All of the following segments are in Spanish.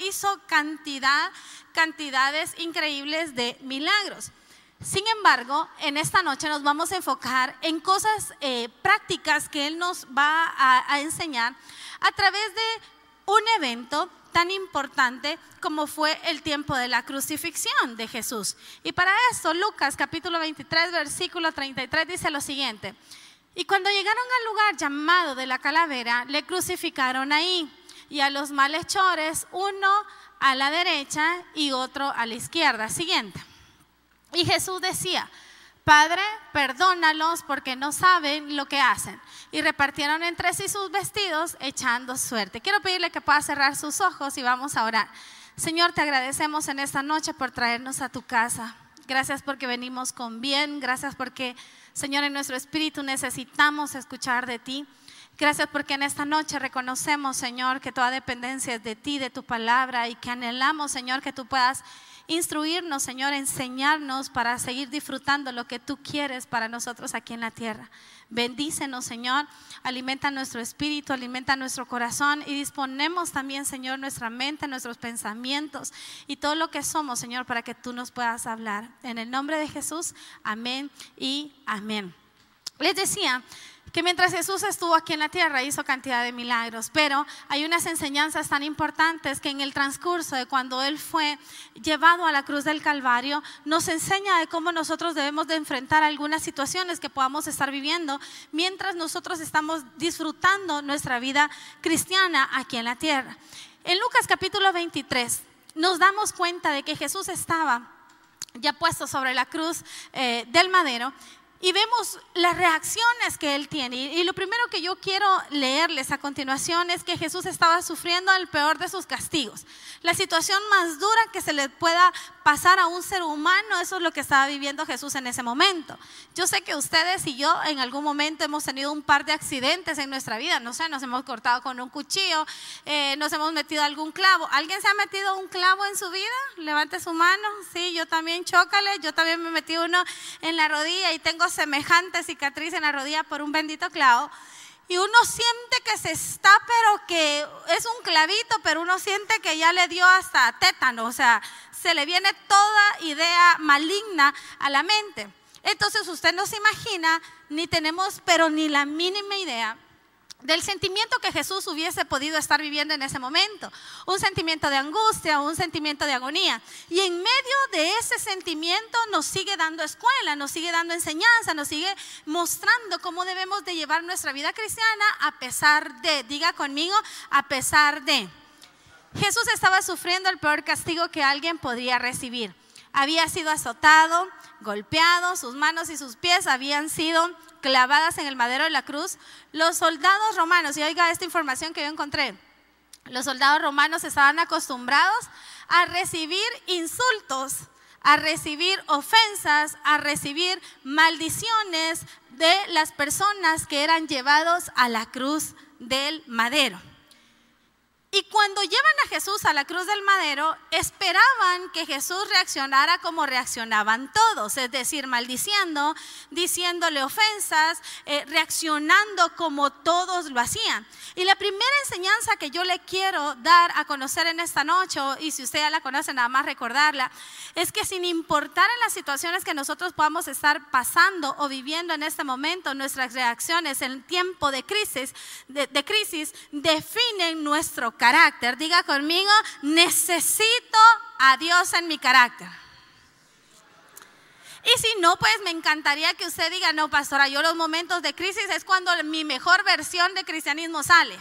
hizo cantidad, cantidades increíbles de milagros. Sin embargo, en esta noche nos vamos a enfocar en cosas eh, prácticas que Él nos va a, enseñar a través de un evento tan importante como fue el tiempo de la crucifixión de Jesús. Y para eso, Lucas capítulo 23, versículo 33 dice lo siguiente. Y cuando llegaron al lugar llamado de la calavera, le crucificaron ahí. Y a los malhechores, uno a la derecha y otro a la izquierda. Siguiente. Y Jesús decía, Padre, perdónalos porque no saben lo que hacen. Y repartieron entre sí sus vestidos echando suerte. Quiero pedirle que pueda cerrar sus ojos y vamos a orar. Señor, te agradecemos en esta noche por traernos a tu casa. Gracias porque venimos con bien. Gracias porque, Señor, en nuestro espíritu necesitamos escuchar de ti. Gracias porque en esta noche reconocemos, Señor, que toda dependencia es de ti, de tu palabra y que anhelamos, Señor, que tú puedas instruirnos, Señor, enseñarnos para seguir disfrutando lo que tú quieres para nosotros aquí en la tierra. Bendícenos, Señor, alimenta nuestro espíritu, alimenta nuestro corazón y disponemos también, Señor, nuestra mente, nuestros pensamientos y todo lo que somos, Señor, para que tú nos puedas hablar. En el nombre de Jesús, amén y amén. Les decía que mientras Jesús estuvo aquí en la tierra hizo cantidad de milagros, pero hay unas enseñanzas tan importantes que en el transcurso de cuando Él fue llevado a la cruz del Calvario, nos enseña de cómo nosotros debemos de enfrentar algunas situaciones que podamos estar viviendo mientras nosotros estamos disfrutando nuestra vida cristiana aquí en la tierra. En Lucas capítulo 23 nos damos cuenta de que Jesús estaba ya puesto sobre la cruz eh, del madero y vemos las reacciones que él tiene. Y lo primero que yo quiero leerles a continuación es que Jesús estaba sufriendo el peor de sus castigos. La situación más dura que se le pueda pasar a un ser humano, eso es lo que estaba viviendo Jesús en ese momento. Yo sé que ustedes y yo en algún momento hemos tenido un par de accidentes en nuestra vida. No sé, nos hemos cortado con un cuchillo, eh, nos hemos metido algún clavo. ¿Alguien se ha metido un clavo en su vida? Levante su mano. Sí, yo también, chócale. Yo también me metí uno en la rodilla y tengo semejante cicatriz en la rodilla por un bendito clavo. Y uno siente que se está, pero que es un clavito, pero uno siente que ya le dio hasta tétano, o sea, se le viene toda idea maligna a la mente. Entonces usted no se imagina, ni tenemos, pero ni la mínima idea del sentimiento que Jesús hubiese podido estar viviendo en ese momento. Un sentimiento de angustia, un sentimiento de agonía. Y en medio de ese sentimiento nos sigue dando escuela, nos sigue dando enseñanza, nos sigue mostrando cómo debemos de llevar nuestra vida cristiana a pesar de, diga conmigo, a pesar de. Jesús estaba sufriendo el peor castigo que alguien podría recibir. Había sido azotado, golpeado, sus manos y sus pies habían sido clavadas en el madero de la cruz, los soldados romanos, y oiga esta información que yo encontré, los soldados romanos estaban acostumbrados a recibir insultos, a recibir ofensas, a recibir maldiciones de las personas que eran llevados a la cruz del madero. Y cuando llevan a Jesús a la cruz del madero, esperaban que Jesús reaccionara como reaccionaban todos, es decir, maldiciendo, diciéndole ofensas, eh, reaccionando como todos lo hacían. Y la primera enseñanza que yo le quiero dar a conocer en esta noche, y si usted ya la conoce, nada más recordarla, es que sin importar en las situaciones que nosotros podamos estar pasando o viviendo en este momento, nuestras reacciones en tiempo de crisis, de, de crisis definen nuestro carácter. Diga conmigo, necesito a Dios en mi carácter. Y si no, pues me encantaría que usted diga, no, pastora, yo los momentos de crisis es cuando mi mejor versión de cristianismo sale.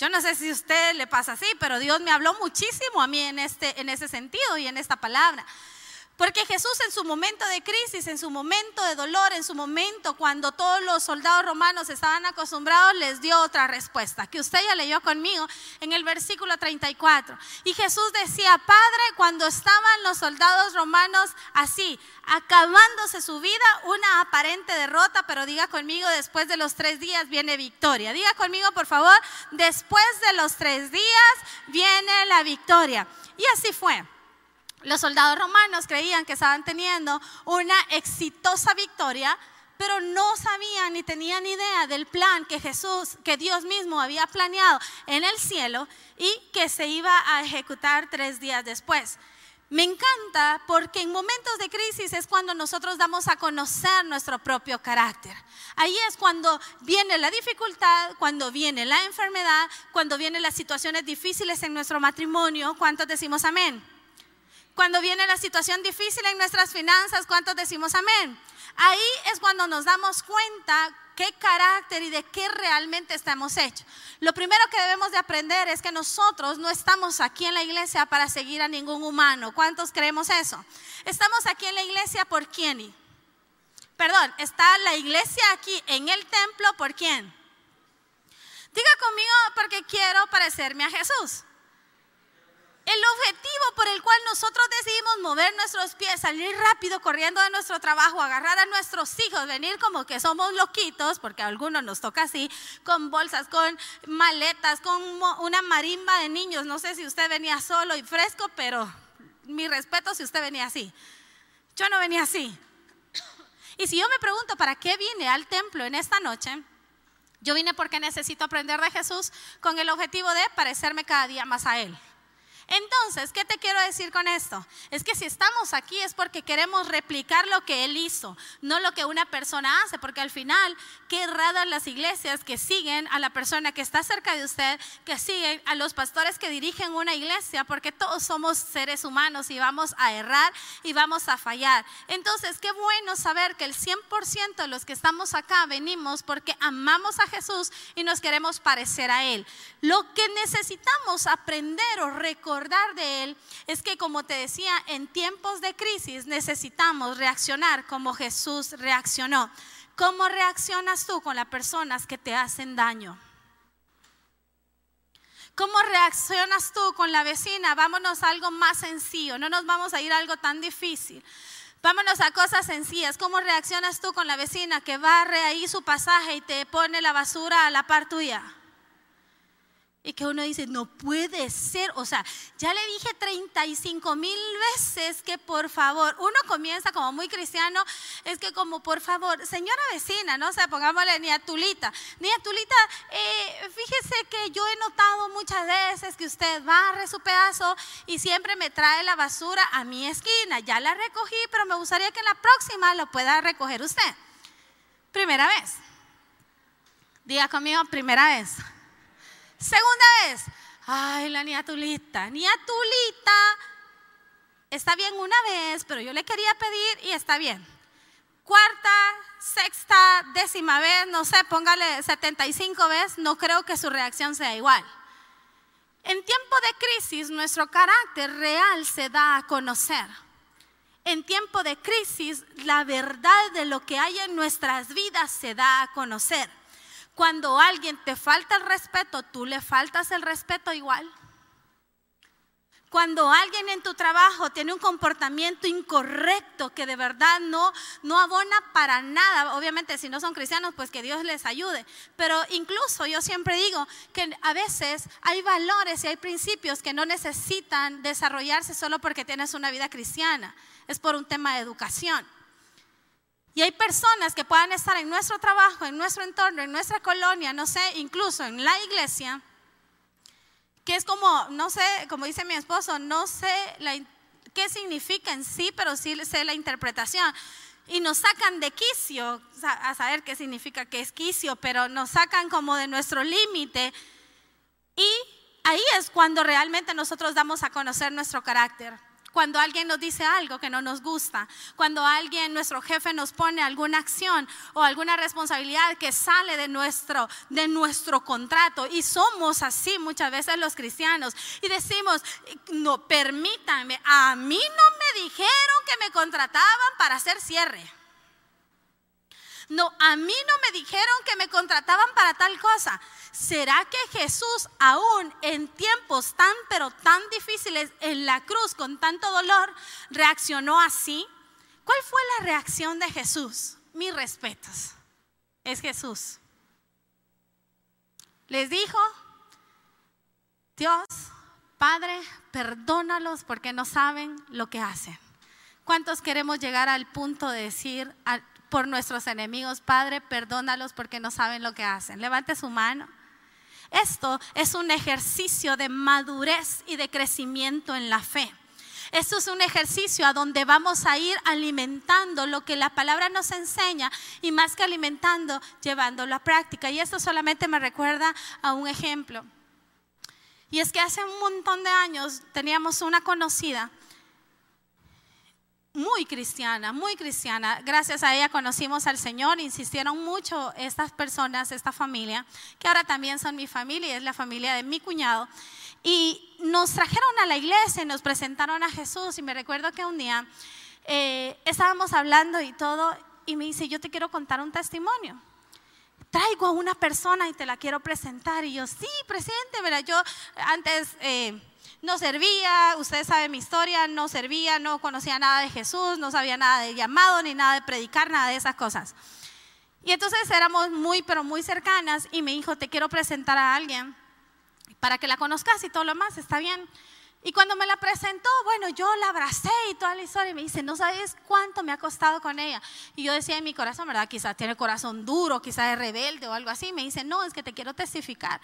Yo no sé si a usted le pasa así, pero Dios me habló muchísimo a mí en, este, en ese sentido y en esta palabra. Porque Jesús en su momento de crisis, en su momento de dolor, en su momento cuando todos los soldados romanos estaban acostumbrados, les dio otra respuesta, que usted ya leyó conmigo en el versículo 34. Y Jesús decía, Padre, cuando estaban los soldados romanos así, acabándose su vida, una aparente derrota, pero diga conmigo, después de los tres días viene victoria. Diga conmigo, por favor, después de los tres días viene la victoria. Y así fue. Los soldados romanos creían que estaban teniendo una exitosa victoria, pero no sabían ni tenían idea del plan que Jesús, que Dios mismo había planeado en el cielo y que se iba a ejecutar tres días después. Me encanta porque en momentos de crisis es cuando nosotros damos a conocer nuestro propio carácter. Ahí es cuando viene la dificultad, cuando viene la enfermedad, cuando vienen las situaciones difíciles en nuestro matrimonio. ¿Cuántos decimos amén? Cuando viene la situación difícil en nuestras finanzas, ¿cuántos decimos amén? Ahí es cuando nos damos cuenta qué carácter y de qué realmente estamos hechos. Lo primero que debemos de aprender es que nosotros no estamos aquí en la iglesia para seguir a ningún humano. ¿Cuántos creemos eso? Estamos aquí en la iglesia por quién? Perdón, está la iglesia aquí en el templo por quién? Diga conmigo porque quiero parecerme a Jesús. El objetivo por el cual nosotros decidimos mover nuestros pies, salir rápido corriendo de nuestro trabajo, agarrar a nuestros hijos, venir como que somos loquitos, porque a algunos nos toca así, con bolsas, con maletas, con una marimba de niños. No sé si usted venía solo y fresco, pero mi respeto si usted venía así. Yo no venía así. Y si yo me pregunto para qué vine al templo en esta noche, yo vine porque necesito aprender de Jesús con el objetivo de parecerme cada día más a Él. Entonces, ¿qué te quiero decir con esto? Es que si estamos aquí es porque queremos replicar lo que Él hizo, no lo que una persona hace, porque al final, qué erradas las iglesias que siguen a la persona que está cerca de usted, que siguen a los pastores que dirigen una iglesia, porque todos somos seres humanos y vamos a errar y vamos a fallar. Entonces, qué bueno saber que el 100% de los que estamos acá venimos porque amamos a Jesús y nos queremos parecer a Él. Lo que necesitamos aprender o recordar, de Él es que, como te decía, en tiempos de crisis necesitamos reaccionar como Jesús reaccionó. ¿Cómo reaccionas tú con las personas que te hacen daño? ¿Cómo reaccionas tú con la vecina? Vámonos a algo más sencillo, no nos vamos a ir a algo tan difícil. Vámonos a cosas sencillas. ¿Cómo reaccionas tú con la vecina que barre ahí su pasaje y te pone la basura a la par tuya? Y que uno dice, no puede ser. O sea, ya le dije 35 mil veces que por favor, uno comienza como muy cristiano, es que como por favor, señora vecina, no o pongámosle ni a Tulita. Ni a Tulita, eh, fíjese que yo he notado muchas veces que usted barre su pedazo y siempre me trae la basura a mi esquina. Ya la recogí, pero me gustaría que en la próxima lo pueda recoger usted. Primera vez. Diga conmigo, primera vez. Segunda vez, ay, la niatulita, niatulita, está bien una vez, pero yo le quería pedir y está bien. Cuarta, sexta, décima vez, no sé, póngale 75 veces, no creo que su reacción sea igual. En tiempo de crisis, nuestro carácter real se da a conocer. En tiempo de crisis, la verdad de lo que hay en nuestras vidas se da a conocer. Cuando alguien te falta el respeto, tú le faltas el respeto igual. Cuando alguien en tu trabajo tiene un comportamiento incorrecto que de verdad no, no abona para nada, obviamente si no son cristianos, pues que Dios les ayude. Pero incluso yo siempre digo que a veces hay valores y hay principios que no necesitan desarrollarse solo porque tienes una vida cristiana, es por un tema de educación. Y hay personas que puedan estar en nuestro trabajo, en nuestro entorno, en nuestra colonia, no sé, incluso en la iglesia, que es como, no sé, como dice mi esposo, no sé qué significa en sí, pero sí sé la interpretación. Y nos sacan de quicio, a saber qué significa que es quicio, pero nos sacan como de nuestro límite. Y ahí es cuando realmente nosotros damos a conocer nuestro carácter cuando alguien nos dice algo que no nos gusta, cuando alguien, nuestro jefe nos pone alguna acción o alguna responsabilidad que sale de nuestro, de nuestro contrato. Y somos así muchas veces los cristianos. Y decimos, no, permítanme, a mí no me dijeron que me contrataban para hacer cierre. No, a mí no me dijeron que me contrataban para tal cosa. ¿Será que Jesús aún en tiempos tan pero tan difíciles en la cruz con tanto dolor reaccionó así? ¿Cuál fue la reacción de Jesús? Mis respetos. Es Jesús. Les dijo, Dios, Padre, perdónalos porque no saben lo que hacen. ¿Cuántos queremos llegar al punto de decir, por nuestros enemigos. Padre, perdónalos porque no saben lo que hacen. Levante su mano. Esto es un ejercicio de madurez y de crecimiento en la fe. Esto es un ejercicio a donde vamos a ir alimentando lo que la palabra nos enseña y más que alimentando, llevándolo a práctica. Y esto solamente me recuerda a un ejemplo. Y es que hace un montón de años teníamos una conocida muy cristiana, muy cristiana. Gracias a ella conocimos al Señor, insistieron mucho estas personas, esta familia, que ahora también son mi familia, es la familia de mi cuñado. Y nos trajeron a la iglesia y nos presentaron a Jesús. Y me recuerdo que un día eh, estábamos hablando y todo, y me dice, yo te quiero contar un testimonio. Traigo a una persona y te la quiero presentar. Y yo, sí, presente, ¿verdad? Yo antes... Eh, no servía, ustedes saben mi historia, no servía, no conocía nada de Jesús, no sabía nada de llamado, ni nada de predicar, nada de esas cosas. Y entonces éramos muy, pero muy cercanas y me dijo, te quiero presentar a alguien para que la conozcas y todo lo más, está bien. Y cuando me la presentó, bueno, yo la abracé y toda la historia y me dice, no sabes cuánto me ha costado con ella. Y yo decía en mi corazón, ¿verdad? Quizás tiene corazón duro, quizás es rebelde o algo así. Me dice, no, es que te quiero testificar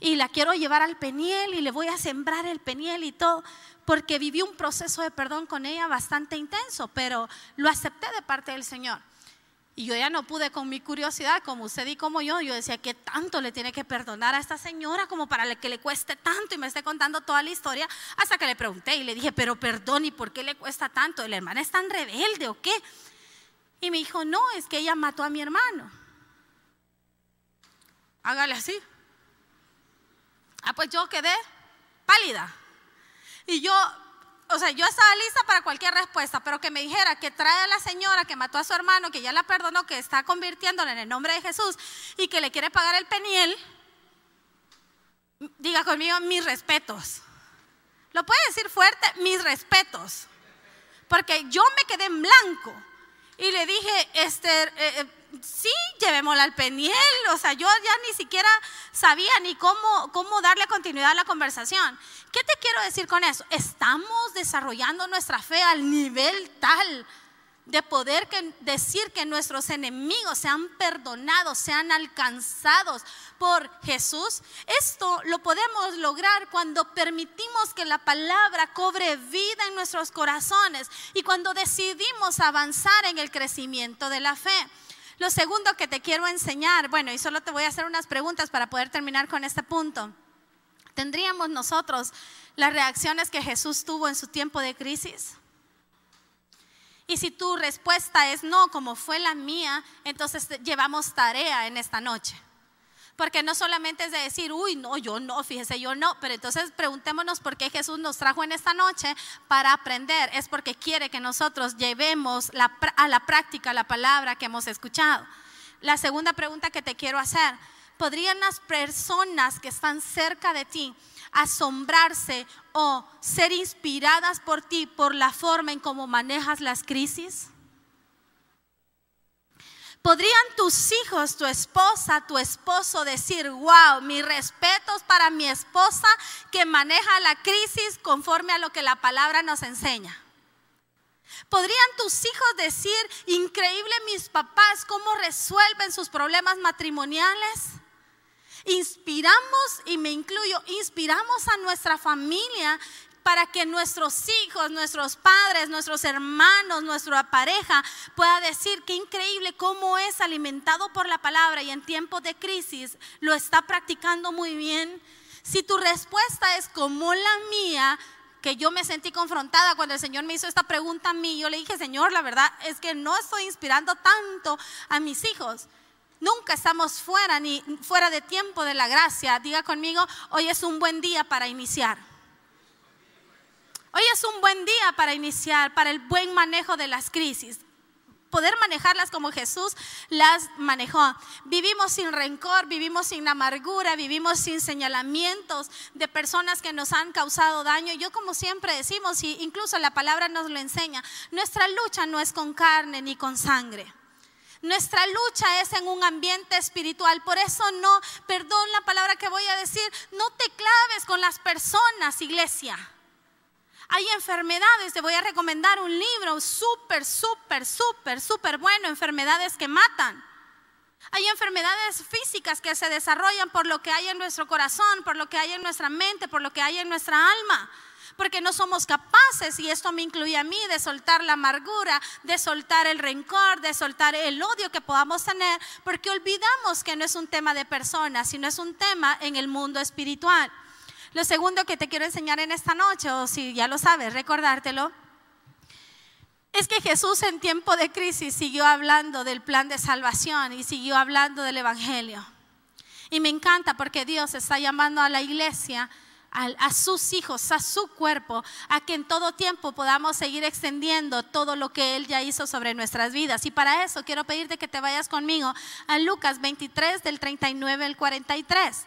y la quiero llevar al peniel y le voy a sembrar el peniel y todo, porque viví un proceso de perdón con ella bastante intenso, pero lo acepté de parte del Señor. Y yo ya no pude con mi curiosidad, como usted y como yo, yo decía, ¿qué tanto le tiene que perdonar a esta señora como para que le cueste tanto? Y me esté contando toda la historia, hasta que le pregunté y le dije, pero perdón, ¿y por qué le cuesta tanto? ¿La hermana es tan rebelde o qué? Y me dijo, no, es que ella mató a mi hermano. Hágale así. Ah, pues yo quedé pálida. Y yo, o sea, yo estaba lista para cualquier respuesta, pero que me dijera que trae a la señora que mató a su hermano, que ya la perdonó, que está convirtiéndole en el nombre de Jesús y que le quiere pagar el peniel, diga conmigo mis respetos. Lo puede decir fuerte, mis respetos. Porque yo me quedé en blanco y le dije, Esther, eh, eh sí, llevémosla al peniel. O sea, yo ya ni siquiera sabía ni cómo, cómo darle continuidad a la conversación. ¿Qué te quiero decir con eso? Estamos desarrollando nuestra fe al nivel tal de poder decir que nuestros enemigos sean perdonados, sean alcanzados por Jesús. Esto lo podemos lograr cuando permitimos que la palabra cobre vida en nuestros corazones y cuando decidimos avanzar en el crecimiento de la fe. Lo segundo que te quiero enseñar, bueno, y solo te voy a hacer unas preguntas para poder terminar con este punto. ¿Tendríamos nosotros las reacciones que Jesús tuvo en su tiempo de crisis? Y si tu respuesta es no, como fue la mía, entonces llevamos tarea en esta noche. Porque no solamente es de decir, uy, no, yo no, fíjese, yo no, pero entonces preguntémonos por qué Jesús nos trajo en esta noche para aprender. Es porque quiere que nosotros llevemos a la práctica la palabra que hemos escuchado. La segunda pregunta que te quiero hacer, ¿podrían las personas que están cerca de ti asombrarse o ser inspiradas por ti por la forma en cómo manejas las crisis? ¿Podrían tus hijos, tu esposa, tu esposo decir, wow, mis respetos para mi esposa que maneja la crisis conforme a lo que la palabra nos enseña? ¿Podrían tus hijos decir, increíble mis papás, cómo resuelven sus problemas matrimoniales? Inspiramos, y me incluyo, inspiramos a nuestra familia para que nuestros hijos, nuestros padres, nuestros hermanos, nuestra pareja pueda decir que increíble cómo es alimentado por la palabra y en tiempos de crisis lo está practicando muy bien. Si tu respuesta es como la mía, que yo me sentí confrontada cuando el Señor me hizo esta pregunta a mí, yo le dije, Señor, la verdad es que no estoy inspirando tanto a mis hijos. Nunca estamos fuera ni fuera de tiempo de la gracia. Diga conmigo, hoy es un buen día para iniciar. Hoy es un buen día para iniciar, para el buen manejo de las crisis. Poder manejarlas como Jesús las manejó. Vivimos sin rencor, vivimos sin amargura, vivimos sin señalamientos de personas que nos han causado daño. Yo como siempre decimos, y incluso la palabra nos lo enseña, nuestra lucha no es con carne ni con sangre. Nuestra lucha es en un ambiente espiritual. Por eso no, perdón la palabra que voy a decir, no te claves con las personas, iglesia. Hay enfermedades, te voy a recomendar un libro súper, súper, súper, súper bueno, enfermedades que matan. Hay enfermedades físicas que se desarrollan por lo que hay en nuestro corazón, por lo que hay en nuestra mente, por lo que hay en nuestra alma. Porque no somos capaces, y esto me incluye a mí, de soltar la amargura, de soltar el rencor, de soltar el odio que podamos tener, porque olvidamos que no es un tema de personas, sino es un tema en el mundo espiritual. Lo segundo que te quiero enseñar en esta noche, o si ya lo sabes, recordártelo, es que Jesús en tiempo de crisis siguió hablando del plan de salvación y siguió hablando del Evangelio. Y me encanta porque Dios está llamando a la iglesia, a, sus hijos, a su cuerpo, a que en todo tiempo podamos seguir extendiendo todo lo que Él ya hizo sobre nuestras vidas. Y para eso quiero pedirte que te vayas conmigo a Lucas 23 del 39 al 43.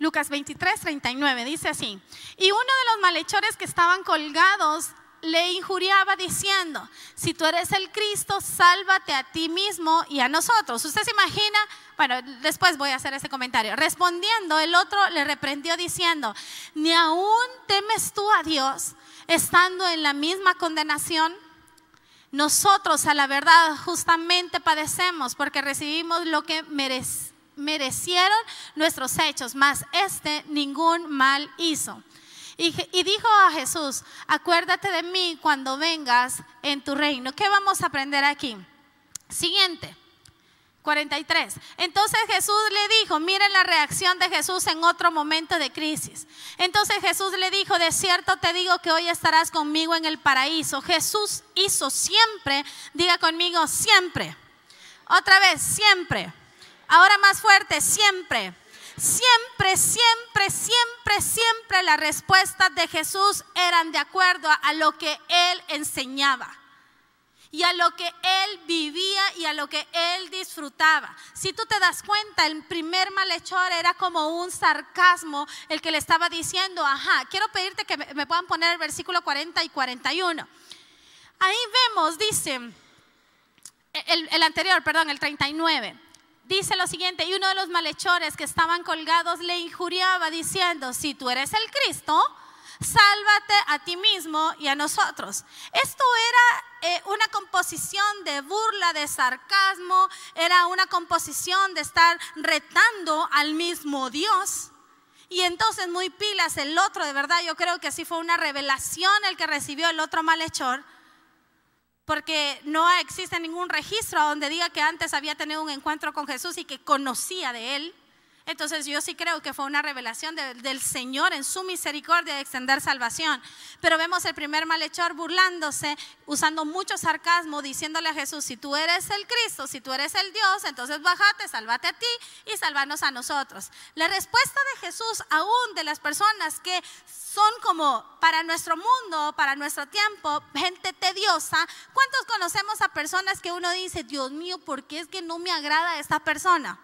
Lucas 23, 39, dice así. Y uno de los malhechores que estaban colgados le injuriaba diciendo, si tú eres el Cristo, sálvate a ti mismo y a nosotros. ¿Usted se imagina? Bueno, después voy a hacer ese comentario. Respondiendo, el otro le reprendió diciendo, ni aún temes tú a Dios estando en la misma condenación. Nosotros a la verdad justamente padecemos porque recibimos lo que merecemos merecieron nuestros hechos, mas este ningún mal hizo. Y, dijo a Jesús, acuérdate de mí cuando vengas en tu reino. ¿Qué vamos a aprender aquí? Siguiente. 43. Entonces Jesús le dijo, miren la reacción de Jesús en otro momento de crisis. Entonces Jesús le dijo, de cierto te digo que hoy estarás conmigo en el paraíso. Jesús hizo siempre, diga conmigo, siempre. Otra vez, siempre. Ahora más fuerte, siempre. Siempre, siempre, siempre, siempre las respuestas de Jesús eran de acuerdo a lo que Él enseñaba y a lo que Él vivía y a lo que Él disfrutaba. Si tú te das cuenta, el primer malhechor era como un sarcasmo el que le estaba diciendo, ajá, quiero pedirte que me puedan poner el versículo 40 y 41. Ahí vemos, dice, el, anterior, perdón, el 39 dice lo siguiente, y uno de los malhechores que estaban colgados le injuriaba diciendo, si tú eres el Cristo, sálvate a ti mismo y a nosotros. Esto era eh, una composición de burla, de sarcasmo, era una composición de estar retando al mismo Dios. Y entonces muy pilas el otro, de verdad yo creo que así fue una revelación el que recibió el otro malhechor porque no existe ningún registro donde diga que antes había tenido un encuentro con Jesús y que conocía de él. Entonces yo sí creo que fue una revelación del Señor en su misericordia de extender salvación. Pero vemos el primer malhechor burlándose, usando mucho sarcasmo, diciéndole a Jesús, si tú eres el Cristo, si tú eres el Dios, entonces bájate, sálvate a ti y salvarnos a nosotros. La respuesta de Jesús aún de las personas que son como para nuestro mundo, para nuestro tiempo, gente tediosa. ¿Cuántos conocemos a personas que uno dice, Dios mío, ¿por qué es que no me agrada esta persona?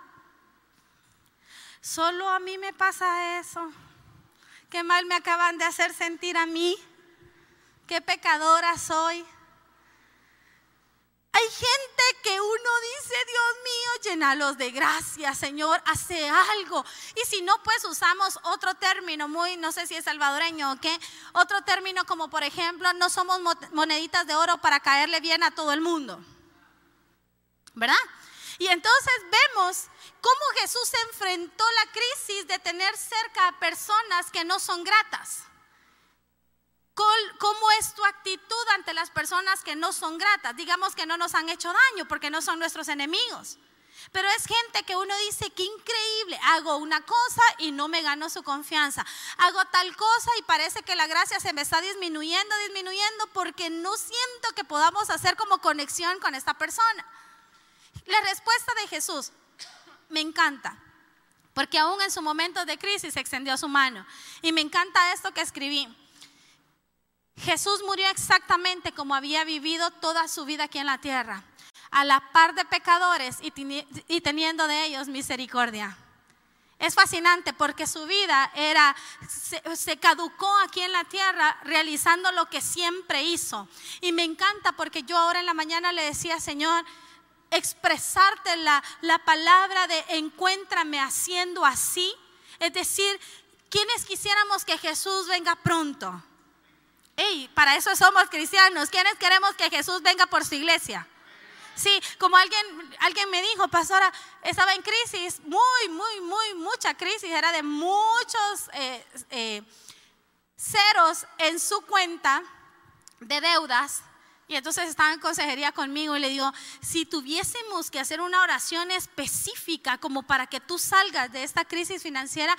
Solo a mí me pasa eso. Qué mal me acaban de hacer sentir a mí. Qué pecadora soy. Hay gente que uno dice, Dios mío, llénalos de gracia, Señor, hace algo. Y si no, pues usamos otro término, muy, no sé si es salvadoreño o qué, otro término como por ejemplo, no somos moneditas de oro para caerle bien a todo el mundo. ¿Verdad? Y entonces vemos cómo Jesús enfrentó la crisis de tener cerca a personas que no son gratas. ¿Cómo es tu actitud ante las personas que no son gratas? Digamos que no nos han hecho daño porque no son nuestros enemigos. Pero es gente que uno dice, qué increíble, hago una cosa y no me gano su confianza. Hago tal cosa y parece que la gracia se me está disminuyendo, disminuyendo porque no siento que podamos hacer como conexión con esta persona. La respuesta de Jesús me encanta, porque aún en su momento de crisis extendió su mano. Y me encanta esto que escribí. Jesús murió exactamente como había vivido toda su vida aquí en la tierra, a la par de pecadores y, teniendo de ellos misericordia. Es fascinante porque su vida era, se, se, caducó aquí en la tierra realizando lo que siempre hizo. Y me encanta porque yo ahora en la mañana le decía, Señor, expresarte la, la palabra de encuéntrame haciendo así. Es decir, quienes quisiéramos que Jesús venga pronto? Ey, para eso somos cristianos. ¿Quiénes queremos que Jesús venga por su iglesia? Sí, como alguien, alguien me dijo, pastora, estaba en crisis, muy, muy, muy, mucha crisis, era de muchos eh, eh, ceros en su cuenta de deudas. Y entonces estaba en consejería conmigo y le digo, si tuviésemos que hacer una oración específica como para que tú salgas de esta crisis financiera,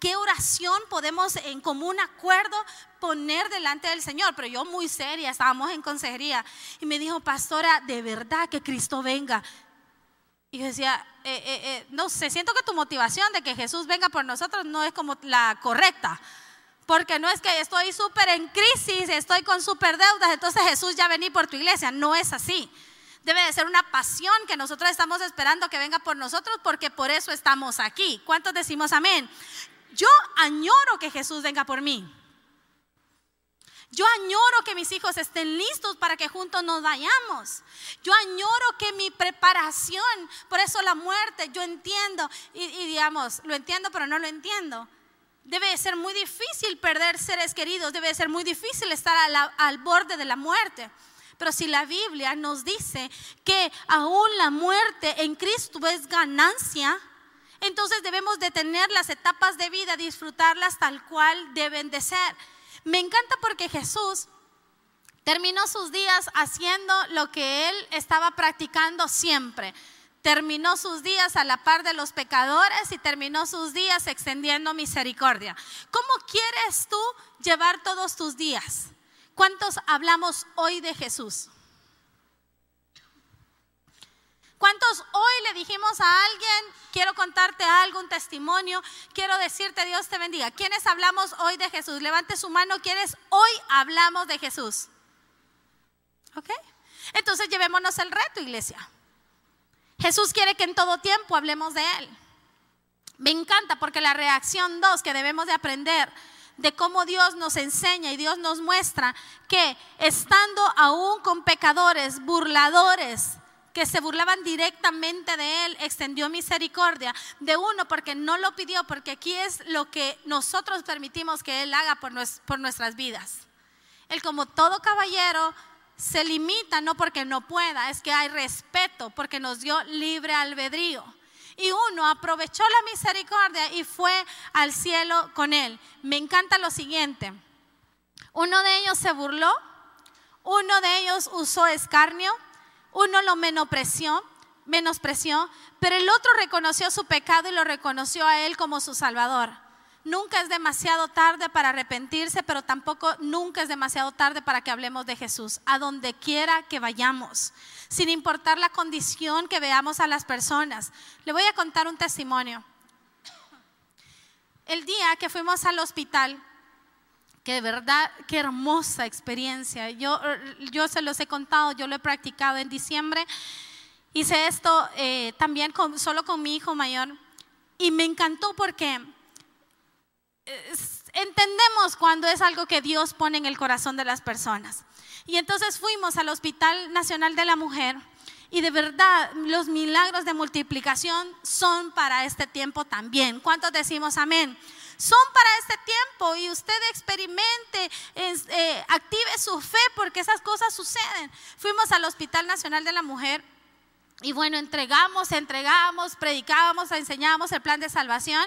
¿qué oración podemos en común acuerdo poner delante del Señor? Pero yo muy seria, estábamos en consejería y me dijo, pastora, de verdad que Cristo venga. Y yo decía, eh, eh, eh, no sé, siento que tu motivación de que Jesús venga por nosotros no es como la correcta. Porque no es que estoy súper en crisis, estoy con súper deudas, entonces Jesús ya vení por tu iglesia. No es así. Debe de ser una pasión que nosotros estamos esperando que venga por nosotros porque por eso estamos aquí. ¿Cuántos decimos amén? Yo añoro que Jesús venga por mí. Yo añoro que mis hijos estén listos para que juntos nos vayamos. Yo añoro que mi preparación, por eso la muerte, yo entiendo, y, digamos, lo entiendo pero no lo entiendo. Debe ser muy difícil perder seres queridos, debe ser muy difícil estar al borde de la muerte. Pero si la Biblia nos dice que aún la muerte en Cristo es ganancia, entonces debemos detener las etapas de vida, disfrutarlas tal cual deben de ser. Me encanta porque Jesús terminó sus días haciendo lo que él estaba practicando siempre terminó sus días a la par de los pecadores y terminó sus días extendiendo misericordia. ¿Cómo quieres tú llevar todos tus días? ¿Cuántos hablamos hoy de Jesús? ¿Cuántos hoy le dijimos a alguien, quiero contarte algo, un testimonio, quiero decirte Dios te bendiga? ¿Quiénes hablamos hoy de Jesús? Levante su mano, ¿quiénes hoy hablamos de Jesús? ¿Ok? Entonces llevémonos el reto, iglesia. Jesús quiere que en todo tiempo hablemos de Él. Me encanta porque la reacción dos que debemos de aprender de cómo Dios nos enseña y Dios nos muestra que estando aún con pecadores, burladores, que se burlaban directamente de Él, extendió misericordia de uno porque no lo pidió, porque aquí es lo que nosotros permitimos que Él haga por, por nuestras vidas. Él como todo caballero se limita no porque no pueda, es que hay respeto porque nos dio libre albedrío. Y uno aprovechó la misericordia y fue al cielo con él. Me encanta lo siguiente. Uno de ellos se burló, uno de ellos usó escarnio, uno lo menospreció, menospreció, pero el otro reconoció su pecado y lo reconoció a él como su salvador. Nunca es demasiado tarde para arrepentirse, pero tampoco nunca es demasiado tarde para que hablemos de Jesús, a donde quiera que vayamos, sin importar la condición que veamos a las personas. Le voy a contar un testimonio. El día que fuimos al hospital, que de verdad, qué hermosa experiencia. Yo, yo se los he contado, yo lo he practicado en diciembre. Hice esto eh, también solo con mi hijo mayor y me encantó porque entendemos cuando es algo que Dios pone en el corazón de las personas. Y entonces fuimos al Hospital Nacional de la Mujer y de verdad los milagros de multiplicación son para este tiempo también. ¿Cuántos decimos amén? Son para este tiempo y usted experimente, eh, active su fe porque esas cosas suceden. Fuimos al Hospital Nacional de la Mujer y bueno, entregamos, entregamos, predicábamos, enseñábamos el plan de salvación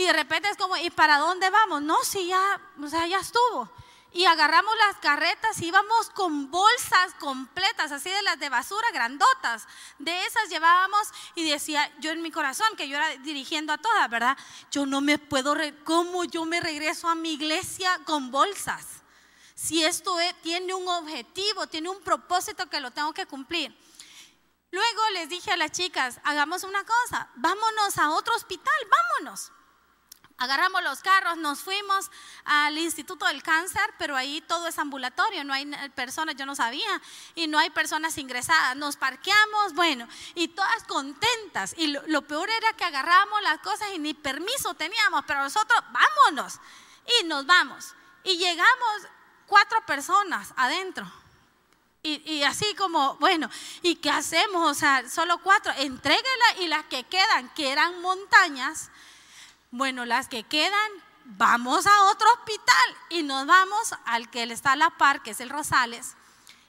y de repente es como, ¿y para dónde vamos? No, si ya, o sea, ya estuvo. Y agarramos las carretas y íbamos con bolsas completas, así de las de basura, grandotas. De esas llevábamos y decía yo en mi corazón, que yo era dirigiendo a todas, ¿verdad? Yo no me puedo, ¿cómo yo me regreso a mi iglesia con bolsas? Si esto tiene un objetivo, tiene un propósito que lo tengo que cumplir. Luego les dije a las chicas, hagamos una cosa, vámonos a otro hospital, vámonos. Agarramos los carros, nos fuimos al Instituto del Cáncer, pero ahí todo es ambulatorio, no hay personas, yo no sabía, y no hay personas ingresadas. Nos parqueamos, bueno, y todas contentas. Y lo, peor era que agarramos las cosas y ni permiso teníamos, pero nosotros, vámonos, y nos vamos. Y llegamos cuatro personas adentro. Y, así como, bueno, ¿y qué hacemos? O sea, solo cuatro, entréguela y las que quedan, que eran montañas, bueno, las que quedan, vamos a otro hospital y nos vamos al que está a la par, que es el Rosales.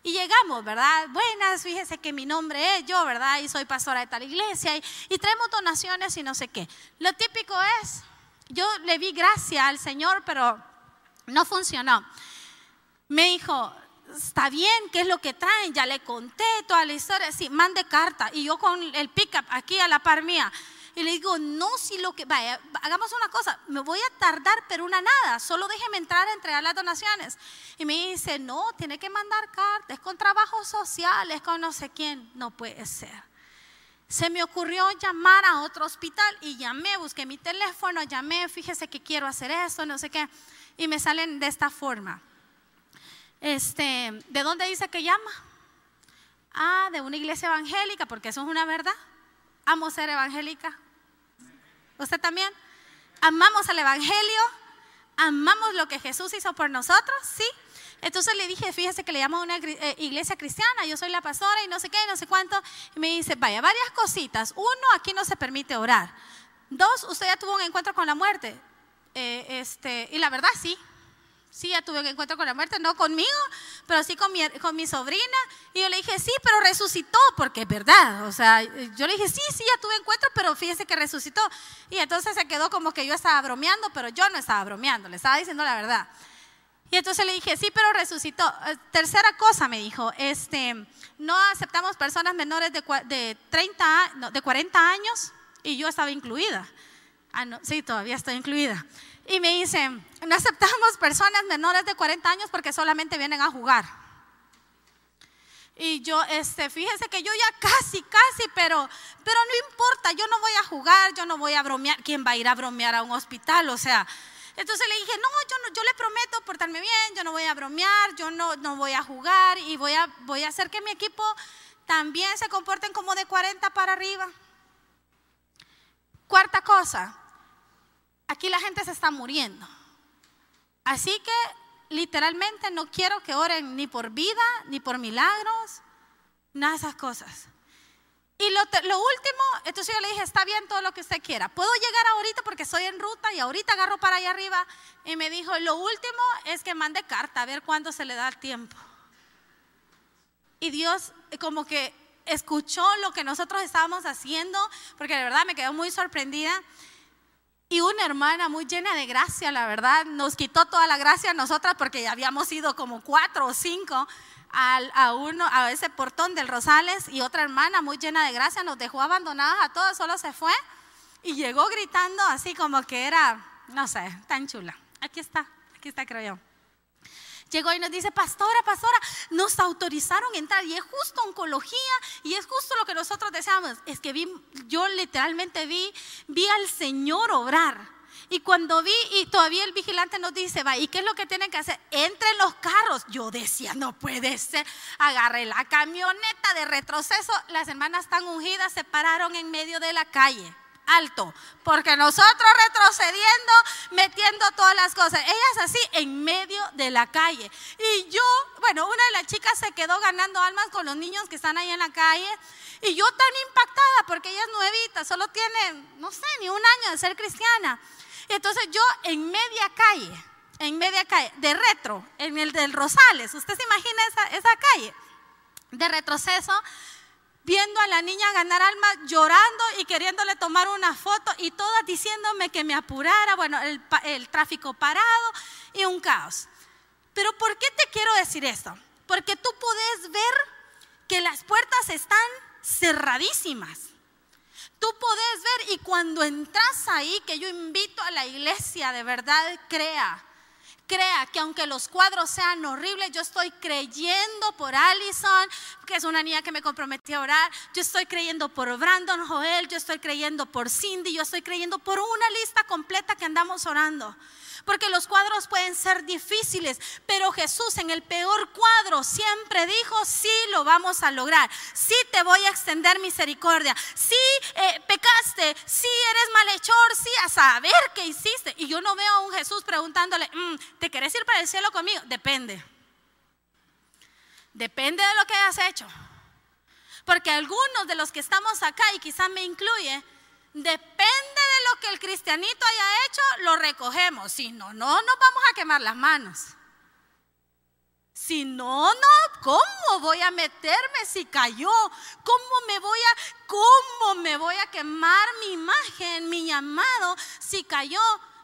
Y llegamos, ¿verdad? Buenas, fíjese que mi nombre es yo, ¿verdad? Y soy pastora de tal iglesia y, y traemos donaciones y no sé qué. Lo típico es, yo le vi gracia al Señor, pero no funcionó. Me dijo, está bien, ¿qué es lo que traen? Ya le conté toda la historia, sí, mande carta. Y yo con el pickup aquí a la par mía. Y le digo, no, si lo que, vaya, hagamos una cosa, me voy a tardar, pero una nada, solo déjeme entrar a entregar las donaciones. Y me dice, no, tiene que mandar cartas, con trabajos sociales, con no sé quién. No puede ser. Se me ocurrió llamar a otro hospital y llamé, busqué mi teléfono, llamé, fíjese que quiero hacer esto, no sé qué. Y me salen de esta forma este, ¿de dónde dice que llama? Ah, de una iglesia evangélica, porque eso es una verdad. Amo ser evangélica. ¿Usted también? Amamos el evangelio, amamos lo que Jesús hizo por nosotros, ¿sí? Entonces le dije, fíjese que le llamo a una eh, iglesia cristiana, yo soy la pastora y no sé qué, no sé cuánto. Y me dice, vaya, varias cositas. Uno, aquí no se permite orar. Dos, usted ya tuvo un encuentro con la muerte. Eh, este, y la verdad sí, Sí, ya tuve un encuentro con la muerte, no conmigo, pero sí con mi, sobrina. Y yo le dije, sí, pero resucitó, porque es verdad. O sea, yo le dije, sí, sí, ya tuve encuentro, pero fíjese que resucitó. Y entonces se quedó como que yo estaba bromeando, pero yo no estaba bromeando, le estaba diciendo la verdad. Y entonces le dije, sí, pero resucitó. Eh, tercera cosa me dijo, este, no aceptamos personas menores de, de, 30, de 40 años y yo estaba incluida. Ah, no, sí, todavía estoy incluida y me dice, no aceptamos personas menores de 40 años porque solamente vienen a jugar. Y yo, este, fíjese que yo ya casi, casi, pero, pero no importa, yo no voy a jugar, yo no voy a bromear. ¿Quién va a ir a bromear a un hospital? O sea, entonces le dije, no, yo, no, yo le prometo portarme bien, yo no voy a bromear, yo no, no voy a jugar y voy a, voy a hacer que mi equipo también se comporten como de 40 para arriba. Cuarta cosa, aquí la gente se está muriendo. Así que literalmente no quiero que oren ni por vida, ni por milagros, nada de esas cosas. Y lo, último, entonces yo le dije, está bien todo lo que usted quiera. Puedo llegar ahorita porque estoy en ruta y ahorita agarro para allá arriba. Y me dijo, lo último es que mande carta a ver cuándo se le da el tiempo. Y Dios como que escuchó lo que nosotros estábamos haciendo, porque de verdad me quedó muy sorprendida. Y una hermana muy llena de gracia, la verdad, nos quitó toda la gracia a nosotras porque ya habíamos ido como cuatro o cinco a, uno, a ese portón del Rosales y otra hermana muy llena de gracia nos dejó abandonadas a todas, solo se fue y llegó gritando así como que era, no sé, tan chula. Aquí está, aquí está creo yo. Llegó y nos dice, pastora, pastora, nos autorizaron entrar y es justo oncología y es justo lo que nosotros deseamos. Es que vi, yo literalmente vi, vi al Señor obrar. Y cuando vi, y todavía el vigilante nos dice, va, ¿y qué es lo que tienen que hacer? Entren los carros. Yo decía, no puede ser. Agarré la camioneta de retroceso. Las hermanas tan ungidas se pararon en medio de la calle alto, porque nosotros retrocediendo, metiendo todas las cosas, ellas así en medio de la calle. Y yo, bueno, una de las chicas se quedó ganando almas con los niños que están ahí en la calle, y yo tan impactada, porque ella es nuevita, solo tiene, no sé, ni un año de ser cristiana. Y entonces yo en media calle, en media calle, de retro, en el del Rosales, ¿usted se imagina esa, esa calle? De retroceso, viendo a la niña ganar alma, llorando y queriéndole tomar una foto y todas diciéndome que me apurara, bueno, el, tráfico parado y un caos. Pero ¿por qué te quiero decir esto? Porque tú puedes ver que las puertas están cerradísimas. Tú puedes ver y cuando entras ahí, que yo invito a la iglesia de verdad, crea crea que aunque los cuadros sean horribles, yo estoy creyendo por Allison, que es una niña que me comprometí a orar. Yo estoy creyendo por Brandon Joel, yo estoy creyendo por Cindy, yo estoy creyendo por una lista completa que andamos orando. Porque los cuadros pueden ser difíciles, pero Jesús en el peor cuadro siempre dijo, sí lo vamos a lograr, sí te voy a extender misericordia, sí eh, pecaste, sí eres malhechor, sí a saber qué hiciste. Y yo no veo a un Jesús preguntándole, mm, ¿te querés ir para el cielo conmigo? Depende. Depende de lo que hayas hecho. Porque algunos de los que estamos acá, y quizás me incluye, depende de lo que el cristianito haya hecho, lo recogemos. Si no, no nos vamos a quemar las manos. Si no, no, ¿cómo voy a meterme si cayó? ¿Cómo me voy a cómo me voy a quemar mi imagen, mi llamado si cayó?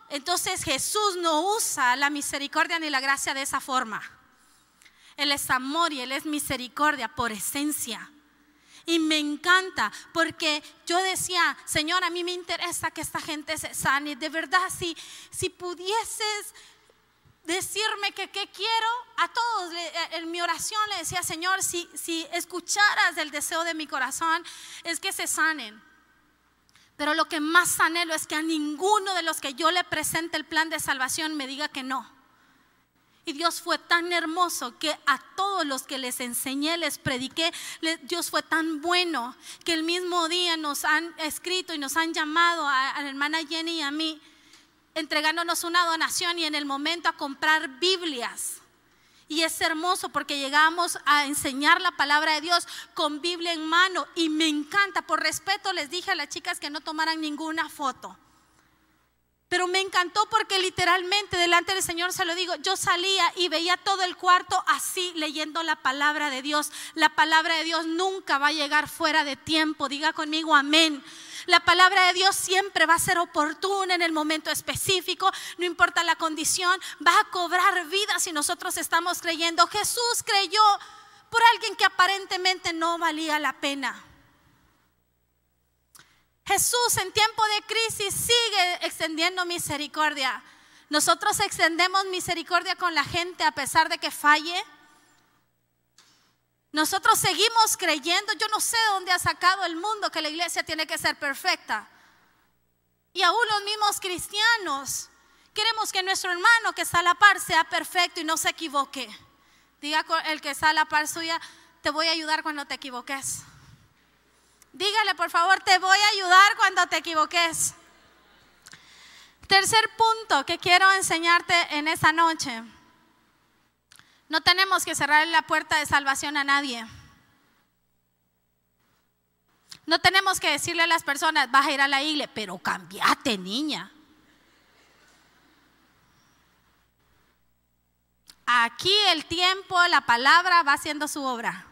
Entonces Jesús no usa la misericordia ni la gracia de esa forma. Él es amor y él es misericordia por esencia. Y me encanta porque yo decía, Señor, a mí me interesa que esta gente se sane. De verdad, si, si pudieses decirme que qué quiero, a todos eh, en mi oración le decía, Señor, si, si escucharas el deseo de mi corazón, es que se sanen. Pero lo que más anhelo es que a ninguno de los que yo le presente el plan de salvación me diga que no. Y Dios fue tan hermoso que a todos los que les enseñé, les prediqué, Dios fue tan bueno que el mismo día nos han escrito y nos han llamado a, la hermana Jenny y a mí entregándonos una donación y en el momento a comprar Biblias. Y es hermoso porque llegamos a enseñar la palabra de Dios con Biblia en mano. Y me encanta, por respeto les dije a las chicas que no tomaran ninguna foto. Pero me encantó porque literalmente delante del Señor se lo digo, yo salía y veía todo el cuarto así leyendo la palabra de Dios. La palabra de Dios nunca va a llegar fuera de tiempo. Diga conmigo amén. La palabra de Dios siempre va a ser oportuna en el momento específico, no importa la condición, va a cobrar vida si nosotros estamos creyendo. Jesús creyó por alguien que aparentemente no valía la pena. Jesús en tiempo de crisis sigue extendiendo misericordia. Nosotros extendemos misericordia con la gente a pesar de que falle. Nosotros seguimos creyendo, yo no sé dónde ha sacado el mundo que la iglesia tiene que ser perfecta. Y aún los mismos cristianos queremos que nuestro hermano que está a la par sea perfecto y no se equivoque. Diga el que está a la par suya, te voy a ayudar cuando te equivoques. Dígale, por favor, te voy a ayudar cuando te equivoques. Tercer punto que quiero enseñarte en esta noche no tenemos que cerrar la puerta de salvación a nadie. No tenemos que decirle a las personas, vas a ir a la iglesia, pero cambiate, niña. Aquí el tiempo, la palabra va haciendo su obra.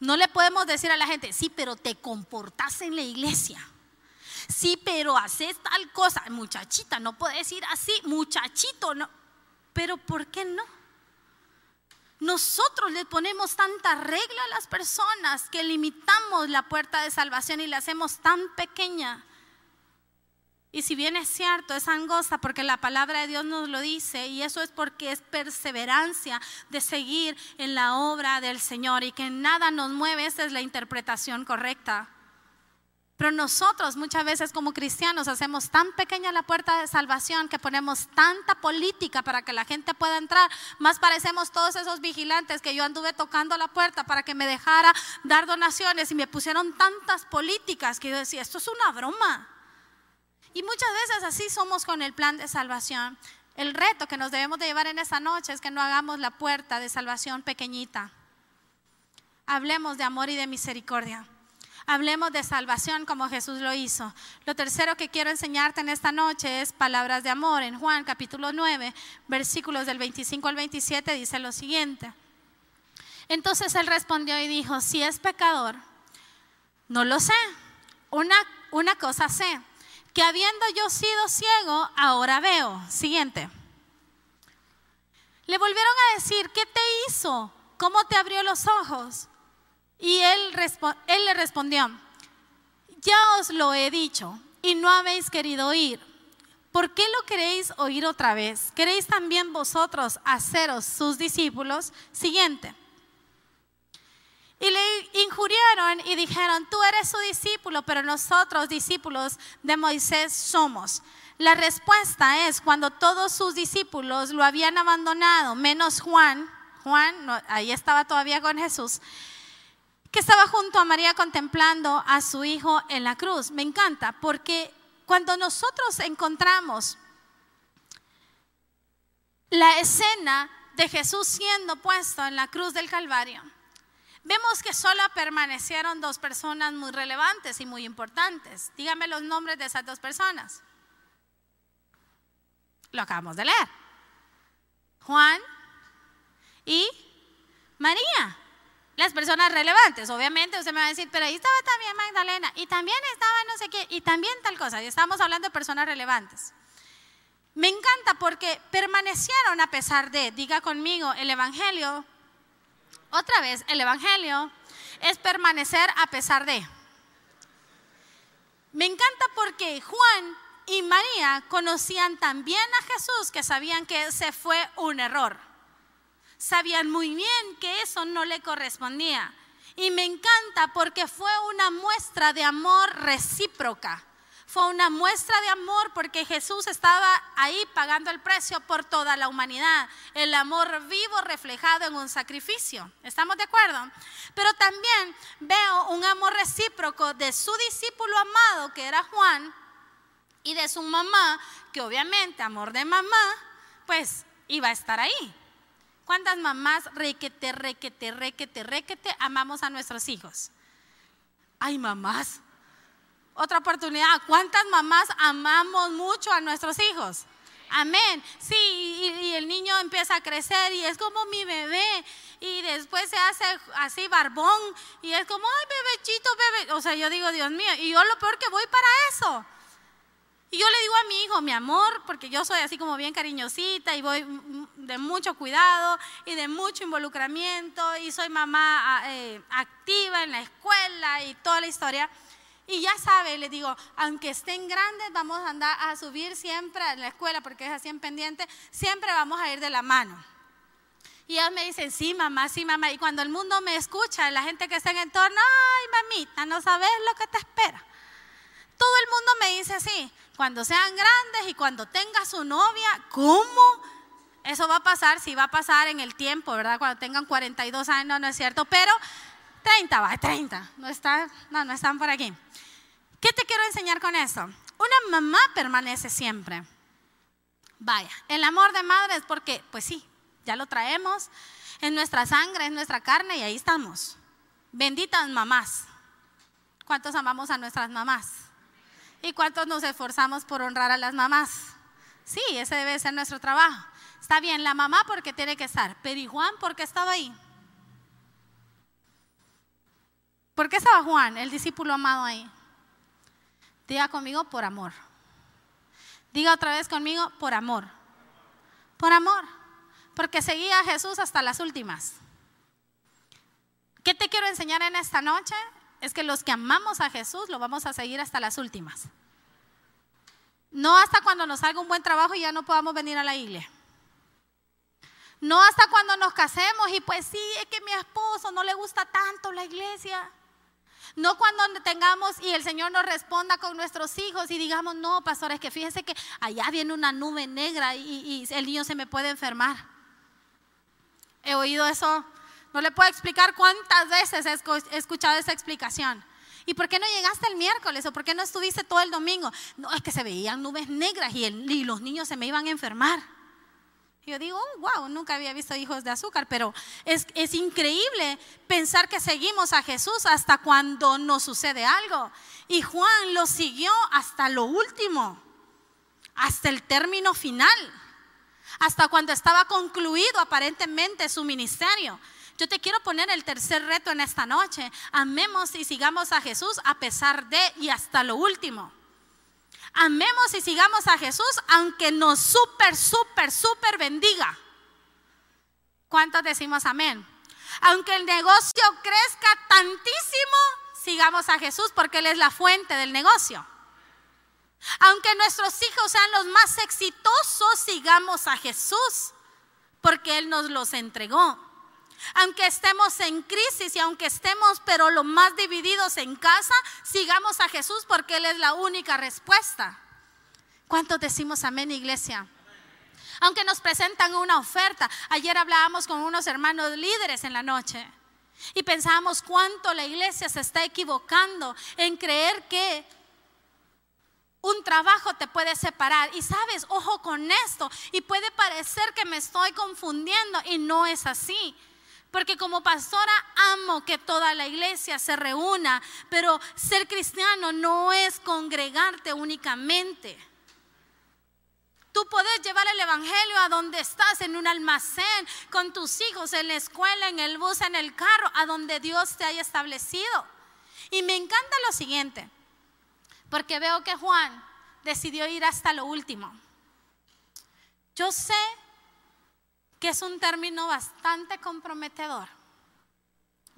No le podemos decir a la gente, sí, pero te comportas en la iglesia. Sí, pero haces tal cosa. Muchachita, no puedes ir así. Muchachito, no. Pero ¿por qué no? Nosotros le ponemos tanta regla a las personas que limitamos la puerta de salvación y la hacemos tan pequeña. Y si bien es cierto, es angosta porque la palabra de Dios nos lo dice y eso es porque es perseverancia de seguir en la obra del Señor y que nada nos mueve, esa es la interpretación correcta. Pero nosotros muchas veces como cristianos hacemos tan pequeña la puerta de salvación que ponemos tanta política para que la gente pueda entrar. Más parecemos todos esos vigilantes que yo anduve tocando la puerta para que me dejara dar donaciones y me pusieron tantas políticas que yo decía, esto es una broma. Y muchas veces así somos con el plan de salvación. El reto que nos debemos de llevar en esa noche es que no hagamos la puerta de salvación pequeñita. Hablemos de amor y de misericordia. Hablemos de salvación como Jesús lo hizo. Lo tercero que quiero enseñarte en esta noche es palabras de amor. En Juan capítulo 9, versículos del 25 al 27 dice lo siguiente. Entonces él respondió y dijo, si es pecador, no lo sé. Una, una cosa sé, que habiendo yo sido ciego, ahora veo. Siguiente. Le volvieron a decir, ¿qué te hizo? ¿Cómo te abrió los ojos? Y él, él le respondió, ya os lo he dicho y no habéis querido oír. ¿Por qué lo queréis oír otra vez? ¿Queréis también vosotros haceros sus discípulos? Siguiente. Y le injuriaron y dijeron, tú eres su discípulo, pero nosotros discípulos de Moisés somos. La respuesta es cuando todos sus discípulos lo habían abandonado, menos Juan, Juan ahí estaba todavía con Jesús, que estaba junto a María contemplando a su hijo en la cruz. Me encanta porque cuando nosotros encontramos la escena de Jesús siendo puesto en la cruz del Calvario, vemos que solo permanecieron dos personas muy relevantes y muy importantes. Dígame los nombres de esas dos personas. Lo acabamos de leer. Juan y María. Las personas relevantes, obviamente usted me va a decir, pero ahí estaba también Magdalena y también estaba no sé qué y también tal cosa. Y estamos hablando de personas relevantes. Me encanta porque permanecieron a pesar de, diga conmigo, el Evangelio. Otra vez, el Evangelio es permanecer a pesar de. Me encanta porque Juan y María conocían también a Jesús que sabían que ese fue un error. Sabían muy bien que eso no le correspondía. Y me encanta porque fue una muestra de amor recíproca. Fue una muestra de amor porque Jesús estaba ahí pagando el precio por toda la humanidad. El amor vivo reflejado en un sacrificio. ¿Estamos de acuerdo? Pero también veo un amor recíproco de su discípulo amado, que era Juan, y de su mamá, que obviamente, amor de mamá, pues iba a estar ahí. ¿Cuántas mamás requete, requete, requete, requete amamos a nuestros hijos? Ay, mamás. Otra oportunidad. ¿Cuántas mamás amamos mucho a nuestros hijos? Amén. Sí, y, el niño empieza a crecer y es como mi bebé. Y después se hace así barbón y es como, ay, bebechito, bebé. O sea, yo digo, Dios mío, y yo lo peor que voy para eso. Y yo le digo a mi hijo, mi amor, porque yo soy así como bien cariñosita y voy de mucho cuidado y de mucho involucramiento y soy mamá eh, activa en la escuela y toda la historia. Y ya sabe, le digo, aunque estén grandes, vamos a andar a subir siempre a la escuela porque es así en pendiente, siempre vamos a ir de la mano. Y ellos me dicen, sí, mamá, sí, mamá. Y cuando el mundo me escucha, la gente que está en el entorno, ay, mamita, no sabes lo que te espera. Todo el mundo me dice así, cuando sean grandes y cuando tenga su novia, ¿cómo? Eso va a pasar, sí va a pasar en el tiempo, ¿verdad? Cuando tengan 42 años, no es cierto, pero 30 va, 30, no, está, no, no están por aquí. ¿Qué te quiero enseñar con eso? Una mamá permanece siempre. Vaya, el amor de madre es porque, pues sí, ya lo traemos en nuestra sangre, en nuestra carne y ahí estamos. Benditas mamás. ¿Cuántos amamos a nuestras mamás? ¿Y cuántos nos esforzamos por honrar a las mamás? Sí, ese debe ser nuestro trabajo. Está bien, la mamá porque tiene que estar, pero ¿y Juan porque estaba ahí? ¿Por qué estaba Juan, el discípulo amado ahí? Diga conmigo, por amor. Diga otra vez conmigo, por amor. Por amor. Porque seguía a Jesús hasta las últimas. ¿Qué te quiero enseñar en esta noche? es que los que amamos a Jesús lo vamos a seguir hasta las últimas. No hasta cuando nos salga un buen trabajo y ya no podamos venir a la iglesia. No hasta cuando nos casemos y pues sí, es que mi esposo no le gusta tanto la iglesia. No cuando tengamos y el Señor nos responda con nuestros hijos y digamos, no, pastores, que fíjese que allá viene una nube negra y, y el niño se me puede enfermar. He oído eso no le puedo explicar cuántas veces he escuchado esa explicación. ¿Y por qué no llegaste el miércoles o por qué no estuviste todo el domingo? No, es que se veían nubes negras y, los niños se me iban a enfermar. Yo digo, wow, oh, nunca había visto hijos de azúcar, pero es, es increíble pensar que seguimos a Jesús hasta cuando nos sucede algo. Y Juan lo siguió hasta lo último, hasta el término final, hasta cuando estaba concluido aparentemente su ministerio. Yo te quiero poner el tercer reto en esta noche. Amemos y sigamos a Jesús a pesar de y hasta lo último. Amemos y sigamos a Jesús aunque nos súper, súper, súper bendiga. ¿Cuántos decimos amén? Aunque el negocio crezca tantísimo, sigamos a Jesús porque Él es la fuente del negocio. Aunque nuestros hijos sean los más exitosos, sigamos a Jesús porque Él nos los entregó. Aunque estemos en crisis y aunque estemos pero lo más divididos en casa, sigamos a Jesús porque Él es la única respuesta. ¿Cuántos decimos amén, iglesia? Aunque nos presentan una oferta. Ayer hablábamos con unos hermanos líderes en la noche y pensábamos cuánto la iglesia se está equivocando en creer que Un trabajo te puede separar. Y sabes, ojo con esto. Y puede parecer que me estoy confundiendo y no es así. Porque como pastora amo que toda la iglesia se reúna, pero ser cristiano no es congregarte únicamente. Tú puedes llevar el Evangelio a donde estás, en un almacén, con tus hijos, en la escuela, en el bus, en el carro, a donde Dios te haya establecido. Y me encanta lo siguiente, porque veo que Juan decidió ir hasta lo último. Yo sé que es un término bastante comprometedor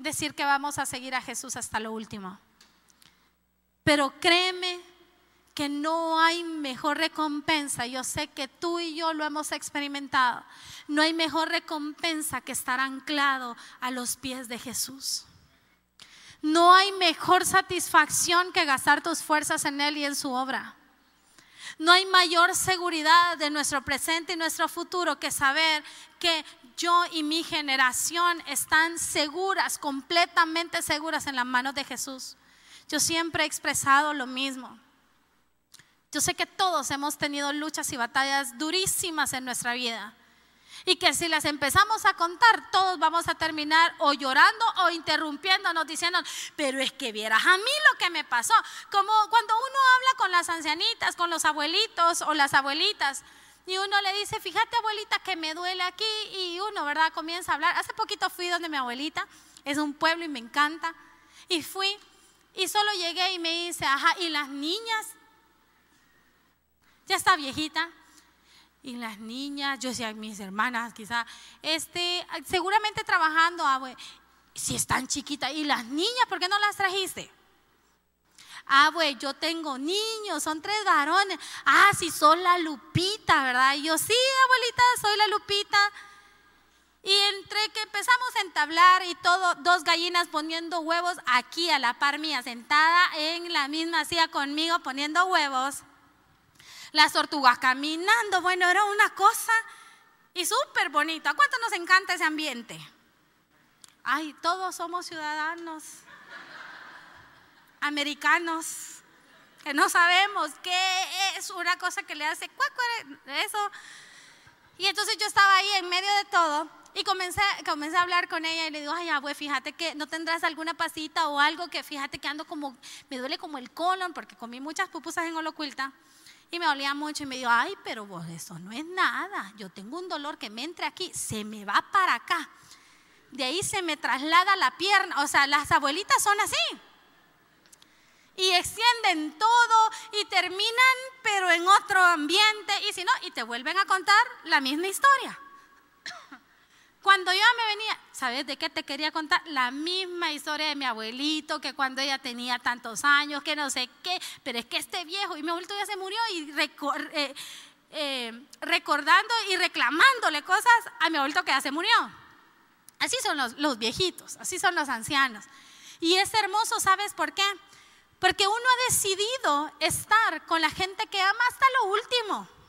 decir que vamos a seguir a Jesús hasta lo último. Pero créeme que no hay mejor recompensa. Yo sé que tú y yo lo hemos experimentado. No hay mejor recompensa que estar anclado a los pies de Jesús. No hay mejor satisfacción que gastar tus fuerzas en Él y en su obra. No hay mayor seguridad de nuestro presente y nuestro futuro que saber que yo y mi generación están seguras, completamente seguras en las manos de Jesús. Yo siempre he expresado lo mismo. Yo sé que todos hemos tenido luchas y batallas durísimas en nuestra vida. Y que si las empezamos a contar, todos vamos a terminar o llorando o interrumpiéndonos diciendo, pero es que vieras a mí lo que me pasó. Como cuando uno habla con las ancianitas, con los abuelitos o las abuelitas, y uno le dice, fíjate abuelita que me duele aquí, y uno, ¿verdad? Comienza a hablar. Hace poquito fui donde mi abuelita, es un pueblo y me encanta, y fui, y solo llegué y me dice, ajá, ¿y las niñas? Ya está viejita, y las niñas, yo decía, mis hermanas quizá, este, seguramente trabajando, ah, si están chiquitas, y las niñas, ¿por qué no las trajiste? Ah, güey, yo tengo niños, son tres varones. Ah, sí, son la Lupita, ¿verdad? Y yo, sí, abuelita, soy la Lupita. Y entre que empezamos a entablar y todo, dos gallinas poniendo huevos aquí a la par mía, sentada en la misma silla conmigo poniendo huevos las tortugas caminando, bueno, era una cosa y súper bonito. ¿A cuánto nos encanta ese ambiente? Ay, todos somos ciudadanos americanos que no sabemos qué es una cosa que le hace cuaco eso. Y entonces yo estaba ahí en medio de todo y comencé, comencé a hablar con ella y le digo, ay, abuelo, fíjate que no tendrás alguna pasita o algo que fíjate que ando como, me duele como el colon porque comí muchas pupusas en Holocuilta. Y me olía mucho y me dijo, ay, pero vos eso no es nada. Yo tengo un dolor que me entra aquí, se me va para acá. De ahí se me traslada la pierna. O sea, las abuelitas son así. Y extienden todo y terminan, pero en otro ambiente. Y si no, y te vuelven a contar la misma historia. Cuando yo me venía, ¿sabes de qué te quería contar? La misma historia de mi abuelito, que cuando ella tenía tantos años, que no sé qué, pero es que este viejo, y mi abuelito ya se murió y eh, eh, recordando y reclamándole cosas a mi abuelito que ya se murió. Así son los, los viejitos, así son los ancianos. Y es hermoso, ¿sabes por qué? Porque uno ha decidido estar con la gente que ama hasta lo último.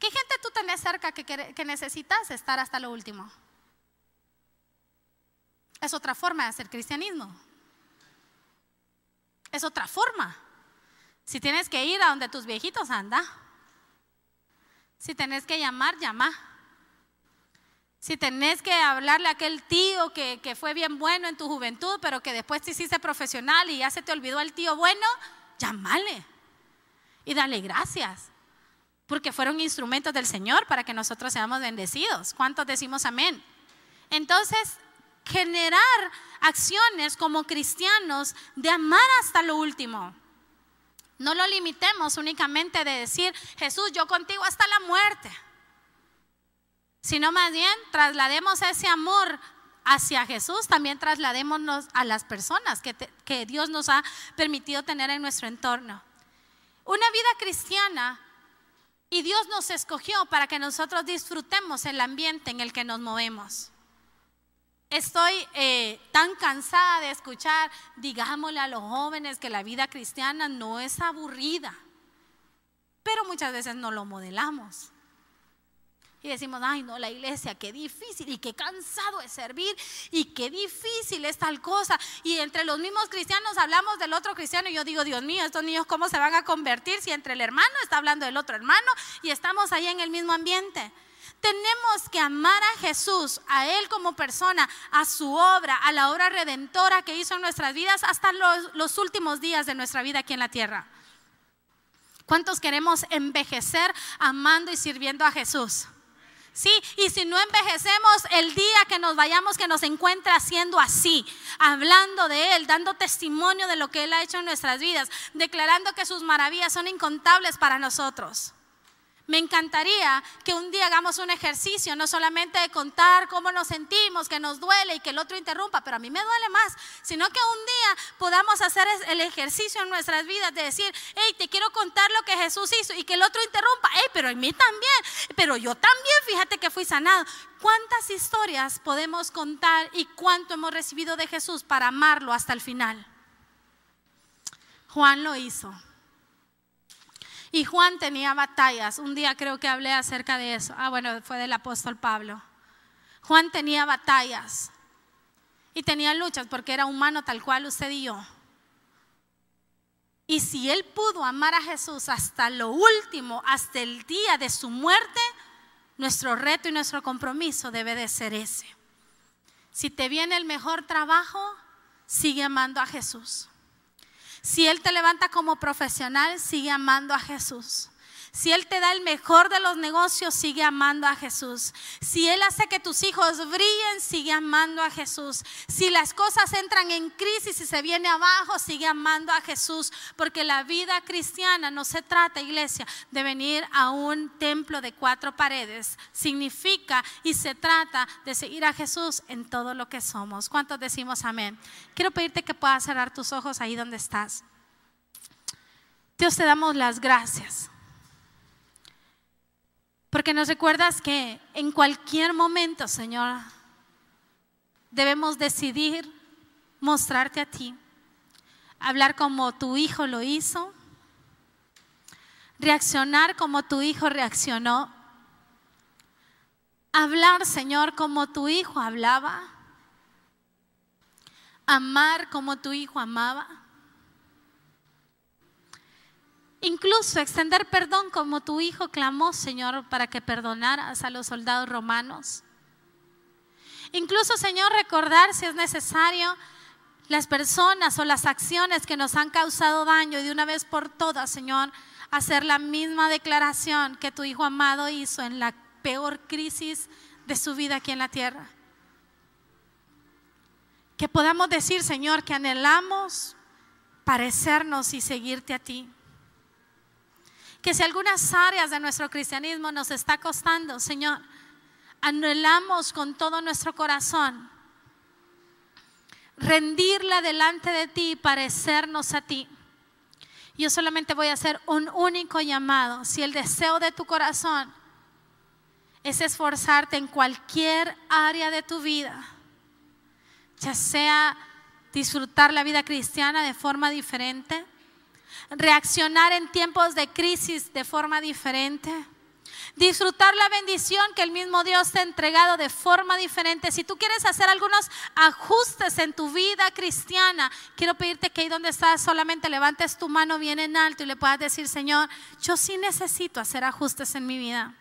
¿Qué gente tú tenés cerca que, necesitas estar hasta lo último? Es otra forma de hacer cristianismo. Es otra forma. Si tienes que ir a donde tus viejitos anda. Si tenés que llamar, llama. Si tenés que hablarle a aquel tío que, que, fue bien bueno en tu juventud, pero que después te hiciste profesional y ya se te olvidó el tío bueno, llámale y dale gracias porque fueron instrumentos del Señor para que nosotros seamos bendecidos. ¿Cuántos decimos amén? Entonces, generar acciones como cristianos de amar hasta lo último. No lo limitemos únicamente de decir, Jesús, yo contigo hasta la muerte. Sino más bien, traslademos ese amor hacia Jesús, también trasladémonos a las personas que, que Dios nos ha permitido tener en nuestro entorno. Una vida cristiana y Dios nos escogió para que nosotros disfrutemos el ambiente en el que nos movemos. Estoy eh, tan cansada de escuchar, digámosle a los jóvenes que la vida cristiana no es aburrida, pero muchas veces no lo modelamos. Y decimos, ay no, la iglesia, qué difícil y qué cansado es servir y qué difícil es tal cosa. Y entre los mismos cristianos hablamos del otro cristiano y yo digo, Dios mío, estos niños cómo se van a convertir si entre el hermano está hablando del otro hermano y estamos ahí en el mismo ambiente. Tenemos que amar a Jesús, a Él como persona, a su obra, a la obra redentora que hizo en nuestras vidas hasta los, los últimos días de nuestra vida aquí en la tierra. ¿Cuántos queremos envejecer amando y sirviendo a Jesús? Sí, y si no envejecemos el día que nos vayamos, que nos encuentre haciendo así, hablando de Él, dando testimonio de lo que Él ha hecho en nuestras vidas, declarando que sus maravillas son incontables para nosotros. Me encantaría que un día hagamos un ejercicio, no solamente de contar cómo nos sentimos, que nos duele y que el otro interrumpa, pero a mí me duele más, sino que un día podamos hacer el ejercicio en nuestras vidas de decir, hey, te quiero contar lo que Jesús hizo y que el otro interrumpa, hey, pero en mí también, pero yo también, fíjate que fui sanado. ¿Cuántas historias podemos contar y cuánto hemos recibido de Jesús para amarlo hasta el final? Juan lo hizo. Y Juan tenía batallas. Un día creo que hablé acerca de eso. Ah, bueno, fue del apóstol Pablo. Juan tenía batallas y tenía luchas porque era humano tal cual usted y yo. Y si él pudo amar a Jesús hasta lo último, hasta el día de su muerte, nuestro reto y nuestro compromiso debe de ser ese. Si te viene el mejor trabajo, sigue amando a Jesús. Si Él te levanta como profesional, sigue amando a Jesús. Si Él te da el mejor de los negocios, sigue amando a Jesús. Si Él hace que tus hijos brillen, sigue amando a Jesús. Si las cosas entran en crisis y se viene abajo, sigue amando a Jesús. Porque la vida cristiana no se trata, iglesia, de venir a un templo de cuatro paredes. Significa y se trata de seguir a Jesús en todo lo que somos. ¿Cuántos decimos amén? Quiero pedirte que puedas cerrar tus ojos ahí donde estás. Dios te damos las gracias porque nos recuerdas que en cualquier momento, Señor, debemos decidir mostrarte a ti, hablar como tu Hijo lo hizo, reaccionar como tu Hijo reaccionó, hablar, Señor, como tu Hijo hablaba, amar como tu Hijo amaba. Incluso extender perdón como tu hijo clamó, Señor, para que perdonaras a los soldados romanos. Incluso, Señor, recordar si es necesario las personas o las acciones que nos han causado daño y de una vez por todas, Señor, hacer la misma declaración que tu Hijo amado hizo en la peor crisis de su vida aquí en la tierra. Que podamos decir, Señor, que anhelamos parecernos y seguirte a ti que si algunas áreas de nuestro cristianismo nos está costando, Señor, anhelamos con todo nuestro corazón rendirla delante de ti y parecernos a ti. Yo solamente voy a hacer un único llamado. Si el deseo de tu corazón es esforzarte en cualquier área de tu vida, ya sea disfrutar la vida cristiana de forma diferente, reaccionar en tiempos de crisis de forma diferente. Disfrutar la bendición que el mismo Dios te ha entregado de forma diferente. Si tú quieres hacer algunos ajustes en tu vida cristiana, quiero pedirte que ahí donde estás solamente levantes tu mano bien en alto y le puedas decir, Señor, yo sí necesito hacer ajustes en mi vida.